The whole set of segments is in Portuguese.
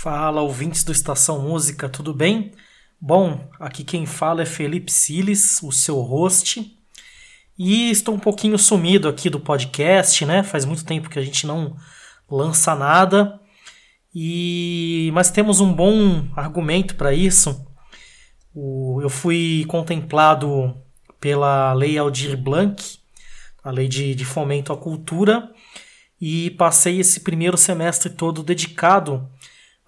Fala, ouvintes do Estação Música, tudo bem? Bom, aqui quem fala é Felipe Siles, o seu host. E estou um pouquinho sumido aqui do podcast, né? Faz muito tempo que a gente não lança nada. E mas temos um bom argumento para isso. O... Eu fui contemplado pela Lei Aldir Blanc, a Lei de, de Fomento à Cultura, e passei esse primeiro semestre todo dedicado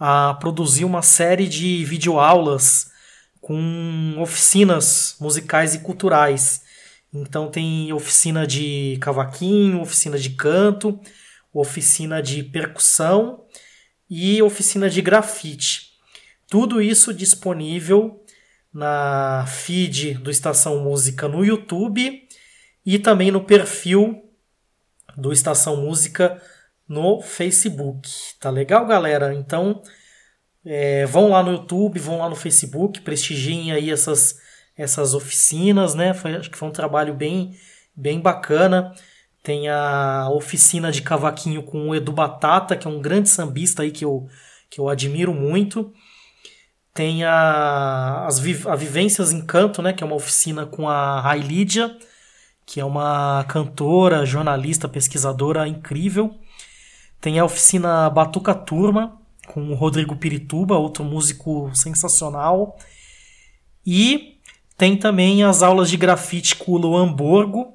a produzir uma série de videoaulas com oficinas musicais e culturais. Então tem oficina de cavaquinho, oficina de canto, oficina de percussão e oficina de grafite. Tudo isso disponível na feed do Estação Música no YouTube e também no perfil do Estação Música no Facebook. Tá legal, galera? Então, é, vão lá no YouTube, vão lá no Facebook, prestigiem aí essas, essas oficinas, né? Foi, acho que foi um trabalho bem, bem bacana. Tem a oficina de cavaquinho com o Edu Batata, que é um grande sambista aí que eu, que eu admiro muito. Tem a, as, a Vivências em Canto, né? Que é uma oficina com a Rai que é uma cantora, jornalista, pesquisadora incrível. Tem a oficina Batuca Turma, com o Rodrigo Pirituba, outro músico sensacional. E tem também as aulas de grafite com o Luan Borgo,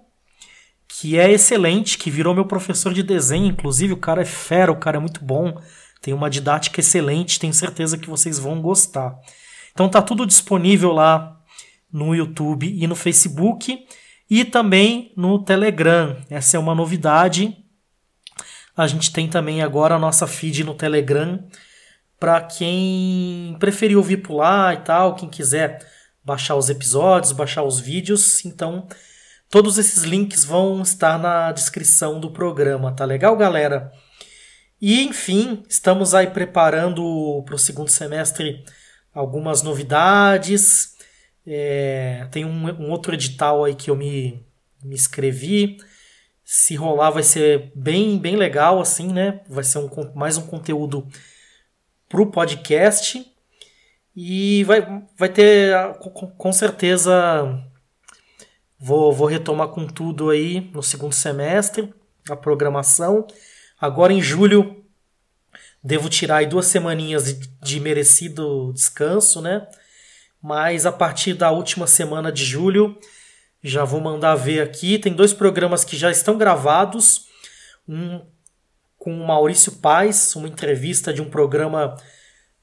que é excelente, que virou meu professor de desenho, inclusive o cara é fera, o cara é muito bom, tem uma didática excelente, tenho certeza que vocês vão gostar. Então tá tudo disponível lá no YouTube e no Facebook e também no Telegram. Essa é uma novidade a gente tem também agora a nossa feed no Telegram para quem preferir ouvir por lá e tal, quem quiser baixar os episódios, baixar os vídeos. Então, todos esses links vão estar na descrição do programa, tá legal, galera? E enfim, estamos aí preparando para o segundo semestre algumas novidades. É, tem um, um, outro edital aí que eu me, me inscrevi se rolar vai ser bem bem legal assim, né? Vai ser um, mais um conteúdo pro podcast e vai, vai ter com, com certeza vou, vou retomar com tudo aí no segundo semestre a programação. Agora em julho devo tirar aí duas semaninhas de, de merecido descanso, né? Mas a partir da última semana de julho já vou mandar ver aqui. Tem dois programas que já estão gravados. Um com o Maurício Paz, uma entrevista de um programa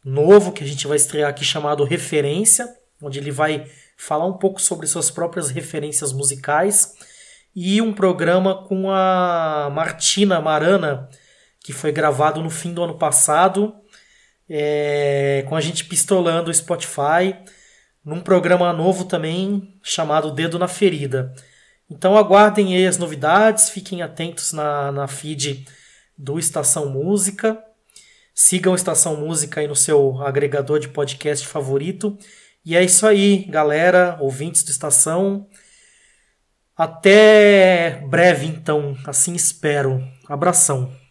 novo que a gente vai estrear aqui chamado Referência, onde ele vai falar um pouco sobre suas próprias referências musicais. E um programa com a Martina Marana, que foi gravado no fim do ano passado, é, com a gente pistolando o Spotify num programa novo também chamado Dedo na Ferida. Então aguardem aí as novidades, fiquem atentos na, na feed do Estação Música. Sigam Estação Música aí no seu agregador de podcast favorito. E é isso aí, galera, ouvintes do Estação. Até breve, então, assim espero. Abração.